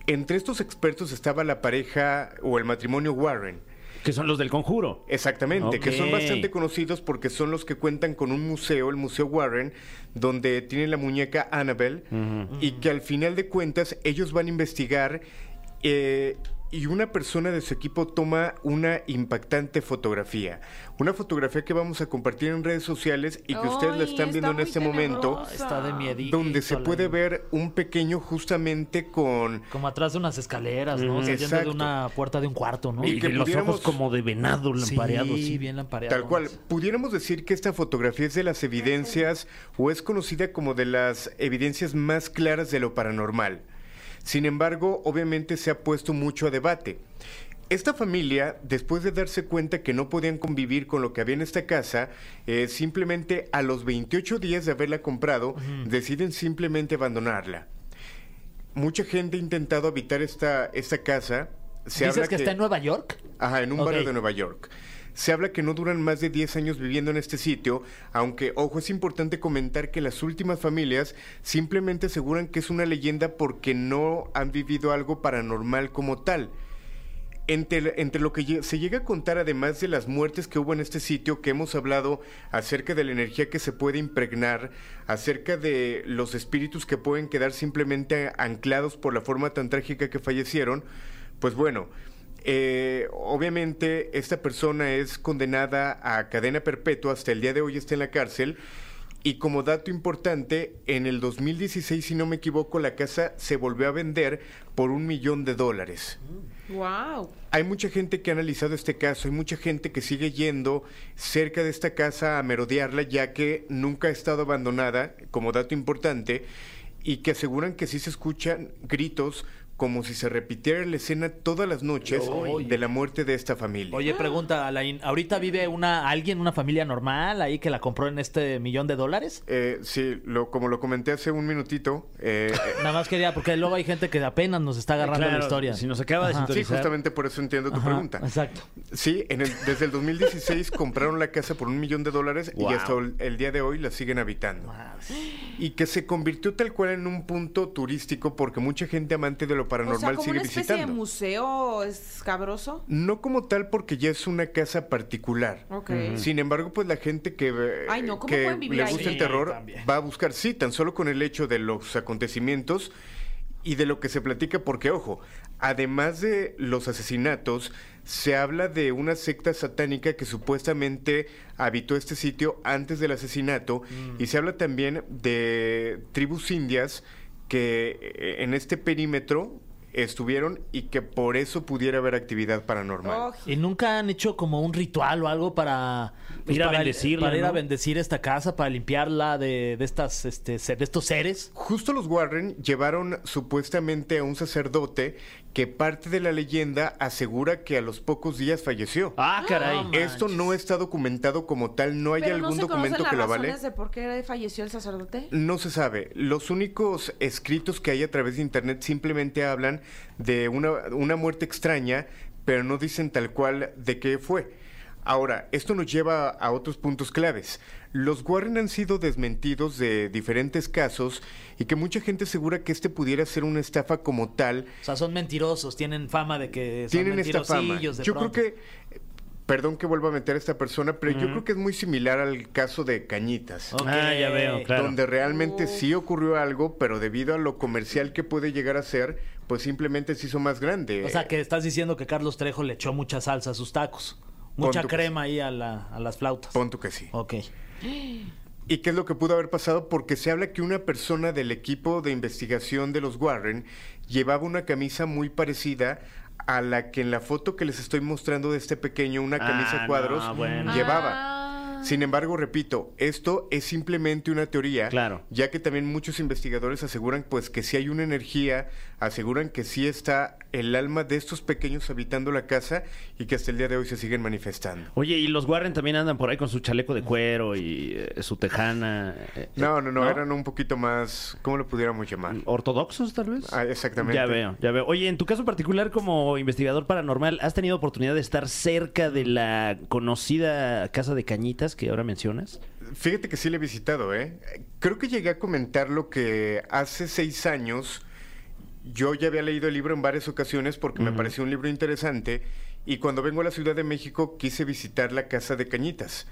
Entre estos expertos estaba la pareja o el matrimonio Warren. Que son los del conjuro. Exactamente, que son bastante conocidos porque son los que cuentan con un museo, el Museo Warren, donde tiene la muñeca Annabelle, y que al final de cuentas ellos van a investigar eh, y una persona de su equipo toma una impactante fotografía. Una fotografía que vamos a compartir en redes sociales y que ustedes la están viendo en este momento. Está de miedito. donde se puede ver un pequeño justamente con... Como atrás de unas escaleras, ¿no? Ujú. Saliendo de una puerta de un cuarto, ¿no? Y Y que los ojos como de venado lampareados. sí, sí. bien lampareados. Tal cual. Pudiéramos decir que esta fotografía es de las evidencias o es conocida como de las evidencias más claras de lo paranormal. Sin embargo, obviamente se ha puesto mucho a debate. Esta familia, después de darse cuenta que no podían convivir con lo que había en esta casa, eh, simplemente a los 28 días de haberla comprado, deciden simplemente abandonarla. Mucha gente ha intentado habitar esta, esta casa. Se ¿Dices habla que, está en Nueva York? Ajá, en un barrio de Nueva York. Se habla que no duran más de 10 años viviendo en este sitio, aunque, ojo, es importante comentar que las últimas familias simplemente aseguran que es una leyenda porque no han vivido algo paranormal como tal. Entre, entre lo que se llega a contar, además de las muertes que hubo en este sitio, que hemos hablado acerca de la energía que se puede impregnar, acerca de los espíritus que pueden quedar simplemente anclados por la forma tan trágica que fallecieron, pues bueno, eh, obviamente esta persona es condenada a cadena perpetua, hasta el día de hoy está en la cárcel. Y como dato importante, en el 2016, si no me equivoco, la casa se volvió a vender por un millón de dólares. Wow. Hay mucha gente que ha analizado este caso, hay mucha gente que sigue yendo cerca de esta casa a merodearla, ya que nunca ha estado abandonada, como dato importante, y que aseguran que sí se escuchan gritos como si se repitiera la escena todas las noches de la muerte de esta familia. Oye, pregunta, Alain, ¿ahorita vive una alguien, una familia normal ahí que la compró en este millón de dólares? Eh, sí, lo, como lo comenté hace un minutito, eh, Nada más quería, porque luego hay gente que apenas nos está agarrando Claro, la historia. Si nos acaba de sí, justamente por eso entiendo tu Ajá, pregunta. Exacto. Sí, en el- desde el 2016 compraron la casa por un millón de dólares Wow. y hasta el, el día de hoy la siguen habitando. Y que se convirtió tal cual en un punto turístico porque mucha gente amante de lo O sea, paranormal como sigue una especie visitando. de museo escabroso. No como tal porque ya es una casa particular. Sin embargo, pues la gente que, Ay, no, ¿cómo que pueden vivir le ahí? gusta el terror va a buscar, sí, tan solo con el hecho de los acontecimientos y de lo que se platica, porque ojo, además de los asesinatos, se habla de una secta satánica que supuestamente habitó este sitio antes del asesinato Mm. y se habla también de tribus indias que eh, en este perímetro estuvieron y que por eso pudiera haber actividad paranormal. Oh, ¿Y nunca han hecho como un ritual o algo para pues, Ir a para- bendecirla, para ir a bendecir esta casa, para limpiarla de, de estas este se- de estos seres? Justo los Warren llevaron supuestamente a un sacerdote que parte de la leyenda asegura que a los pocos días falleció. Ah, caray. Esto no está documentado como tal, no hay Pero algún no se documento que lo avale. de por qué falleció el sacerdote. No se sabe. Los únicos escritos que hay a través de internet simplemente hablan de una, una muerte extraña, pero no dicen tal cual de qué fue. Ahora, esto nos lleva a otros puntos claves. Los Warren han sido desmentidos de diferentes casos y que mucha gente asegura que este pudiera ser una estafa como tal. O sea, son mentirosos, tienen fama de que son Tienen esta fama. de Yo pronto. creo que, perdón que vuelva a meter a esta persona, pero yo creo que es muy similar al caso de Cañitas. Ok. Ah, ya veo, claro. Donde realmente sí ocurrió algo, pero debido a lo comercial que puede llegar a ser, pues simplemente se hizo más grande. O sea, que estás diciendo que Carlos Trejo le echó mucha salsa a sus tacos. Mucha crema ahí a, la- a las flautas. Pon tú que sí. Ok. ¿Y qué es lo que pudo haber pasado? Porque se habla que una persona del equipo de investigación de los Warren llevaba una camisa muy parecida a la que en la foto que les estoy mostrando de este pequeño, una camisa Ah, cuadros, no, bueno. llevaba. Ah. Sin embargo, repito, esto es simplemente una teoría, Claro. ya que también muchos investigadores aseguran pues que si hay una energía, aseguran que sí está el alma de estos pequeños habitando la casa y que hasta el día de hoy se siguen manifestando. Oye, y los Warren también andan por ahí con su chaleco de cuero y eh, su tejana. eh, No, no, no, ¿no? eran un poquito más, ¿cómo lo pudiéramos llamar? ¿Ortodoxos, tal vez? Ah, exactamente. Ya veo, ya veo. Oye, en tu caso particular como investigador paranormal, ¿has tenido oportunidad de estar cerca de la conocida Casa de Cañitas que ahora mencionas? Fíjate que sí le he visitado, ¿eh? Creo que llegué a comentar lo que hace seis años yo ya había leído el libro en varias ocasiones porque me pareció un libro interesante y cuando vengo a la Ciudad de México quise visitar la Casa de Cañitas.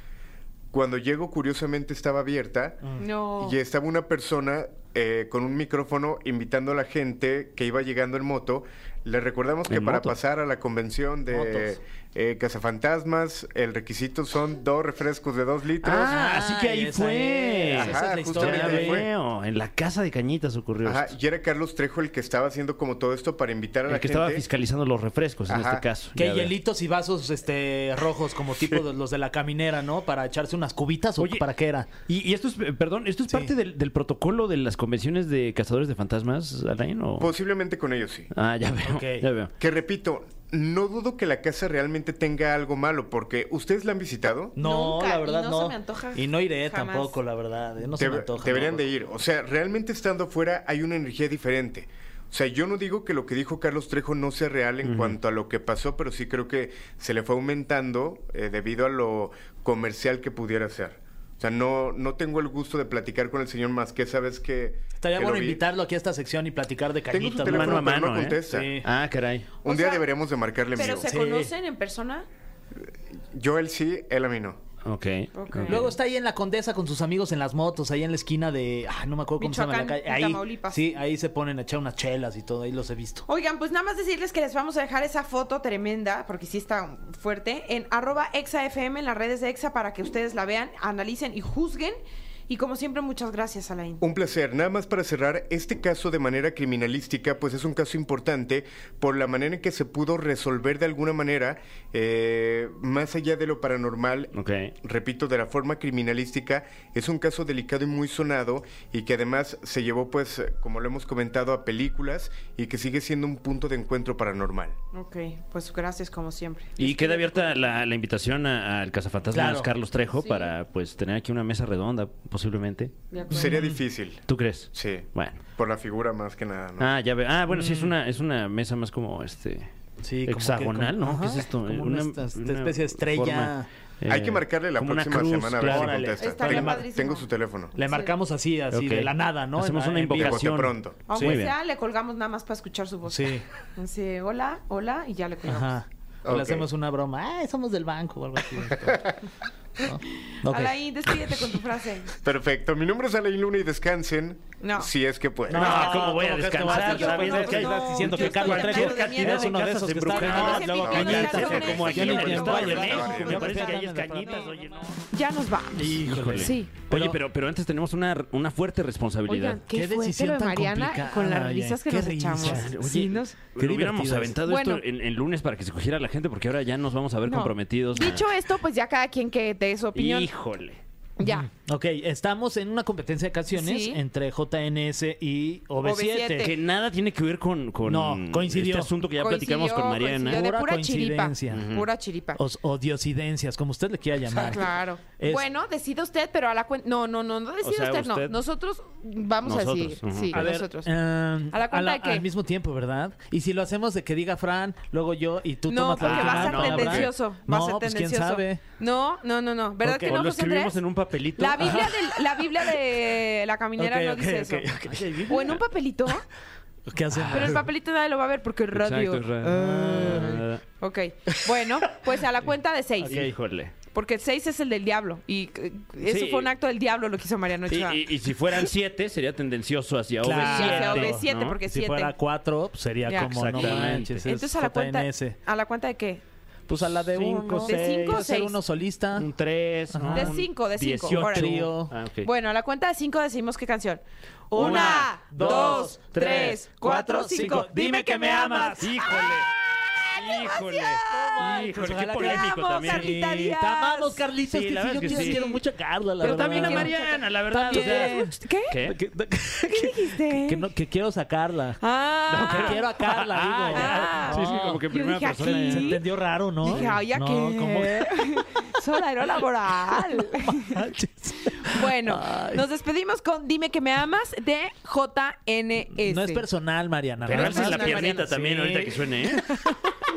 Cuando llego, curiosamente estaba abierta No. y estaba una persona eh, con un micrófono invitando a la gente que iba llegando en moto. Les recordamos que para pasar a la convención de eh, Cazafantasmas, el requisito son dos refrescos de dos litros. Ah, así que ahí fue. es, Ajá, esa es la historia. Ya justamente ahí fue. En la Casa de Cañitas ocurrió Ajá, esto. y era Carlos Trejo el que estaba haciendo como todo esto para invitar a la El que gente. estaba fiscalizando los refrescos en este caso. Que hielitos y vasos este rojos como tipo de los de la caminera, ¿no? Para echarse unas cubitas o Oye, para qué era. Y, y esto es, perdón, ¿esto es Sí. parte del, del protocolo de las convenciones de cazadores de fantasmas, Alain? O... Posiblemente con ellos sí. Ah, ya veo, ya veo. Que repito, no dudo que la casa realmente tenga algo malo, porque ¿ustedes la han visitado? No, Nunca, la y verdad no no. se me antoja Y no iré jamás. tampoco, la verdad. eh, No se me antoja. deberían no. de ir. O sea, realmente estando afuera hay una energía diferente. O sea, yo no digo que lo que dijo Carlos Trejo no sea real en cuanto a lo que pasó, pero sí creo que se le fue aumentando eh, debido a lo comercial que pudiera ser. O sea, no, no tengo el gusto de platicar con el señor más que sabes que... Estaría que bueno vi. invitarlo aquí a esta sección y platicar de Tengo su cañitas. ¿no? teléfono, Mano a pero no mano, ¿eh? contesta. Sí. Ah, caray. Un O día sea, deberíamos de marcarle en ¿Pero vivo. se Sí. conocen en persona? Yo él sí, él a mí no. Ok. Ok. Luego está ahí en la Condesa con sus amigos en las motos, ahí en la esquina de... Ah, no me acuerdo cómo se llama la calle. Ahí, Tamaulipas. sí, ahí se ponen a echar unas chelas y todo, ahí los he visto. Oigan, pues nada más decirles que les vamos a dejar esa foto tremenda, porque sí está fuerte, en arroba exafm en las redes de Exa para que ustedes la vean, analicen y juzguen. Y como siempre, muchas gracias, Alain. Un placer. Nada más para cerrar, este caso de manera criminalística, pues es un caso importante por la manera en que se pudo resolver de alguna manera, eh, más allá de lo paranormal. Ok. Repito, de la forma criminalística, es un caso delicado y muy sonado y que además se llevó, pues, como lo hemos comentado, a películas y que sigue siendo un punto de encuentro paranormal. Ok, pues gracias como siempre. Y queda abierta la, la invitación a- al cazafantasmas Claro. Carlos Trejo Sí. para pues tener aquí una mesa redonda, posiblemente. Sería difícil. ¿Tú crees? Sí. Bueno. Por la figura más que nada, ¿no? Ah, ya veo. Ah, bueno, sí, es una, es una mesa más como este. Sí, como que- hexagonal, como- ¿no? ¿Qué es esto? como una especie de estrella. eh, Hay que marcarle la próxima cruz, semana a ver si contesta. Tengo, su teléfono. Le marcamos así, así de la nada, ¿no? Hacemos una invocación. De pronto. Aunque Muy bien. sea, le colgamos nada más para escuchar su voz. Sí. Así, hola, hola, y ya le colgamos. Ajá. O. Le hacemos una broma. Ay, somos del banco o algo así. ¿No? Ok. Alain, despídete con tu frase. Perfecto. Mi nombre es Alain Luna y descansen. No. Si es que pueden. No, ¿cómo voy a ¿cómo que descansar? ¿Sabes? Que estás no, diciendo que Carlos Trejo es uno de esos que está luego cañitas, como aquí en el estado de. México. No, Me no, parece que ahí es no, cañitas, no. oye, no. Ya nos vamos. Híjole. Sí. Oye, pero, pero antes tenemos una, una fuerte responsabilidad. Oigan, qué, Qué decisión de tan Mariana complicada, con las risas que Qué nos echamos. Oye, Sí, nos- Pero hubiéramos aventado Bueno. esto en, en lunes para que se cogiera la gente, porque ahora ya nos vamos a ver No. comprometidos. a- Dicho esto, pues ya cada quien que su opinión. Híjole. Ya. Ok, estamos en una competencia de canciones Sí. entre JNS y OV7. OV7. Que nada tiene que ver con, con No, coincidió. este asunto que ya Coincidió, platicamos con Mariana. coincidió de Pura pura chiripa. coincidencia. Pura chiripa. O, o diosidencias, como usted le quiera llamar. Claro. Es- Bueno, decide usted, pero a la cuenta. No, no, no, no decide O sea, usted, no. Nosotros vamos Nosotros, a decir, ujú. sí, A ver, nosotros. eh, ¿A la cuenta de qué? Al mismo tiempo, ¿verdad? Y si lo hacemos de que diga Fran, luego yo y tú no, tomas la porque última. va a ser no, ¿verdad? tendencioso. Va a No, ser pues, ¿quién tendencioso. sabe? No, no, no, no. ¿Verdad Ok, que O no, lo José escribimos Andrés? en un papelito. La Biblia, de, la Biblia de la caminera Ok, no ok, dice ok, eso. ok. O en un papelito. ¿Qué hacemos? Pero el papelito nadie lo va a ver porque es radio. Exacto, es radio. Ah. Ok. Bueno, pues a la cuenta de seis. Híjole. Porque el seis es el del diablo. Y eh, eso Sí. fue un acto del diablo lo que hizo Mariano Y, Ochoa. y- y si fueran siete, sería tendencioso hacia Claro. OV7. Hacia OV7 ¿no? porque si siete. fuera cuatro, pues sería Ya. como no Exactamente. manches. es Entonces a la cuenta. JNS. ¿A la cuenta de qué? Pues a la de Cinco, uno. seis. ¿De cinco o Puede ser seis? uno solista. Un 3. De cinco, de cinco. Órale. Trío. Ah, ok. Bueno, a la cuenta de cinco decimos qué canción. Una, Una, dos, tres, cuatro, cinco. Dime que me amas. Híjole. Híjole. Híjole, qué Ojalá que- polémico también. Carlita Sí, Díaz. Te amamos, Carlitos. Sí, que la sí, yo es que quiero, sí. quiero mucho a Carla, la Pero verdad. también a Mariana, la verdad. o sea, ¿Qué? ¿Qué? ¿Qué dijiste? que no- que quiero sacarla. Ah, Que quiero a Carla, digo. Ah, ya. Sí, sí, como que primera dije persona. aquí. Se entendió raro, ¿no? Dije, ay, ¿a no, qué? ¿cómo? Es horario laboral. bueno, Ay. nos despedimos con Dime que me amas de JNS. No es personal, Mariana. Pero alza más. la Mariana, piernita también Sí. ahorita que suene, ¿eh?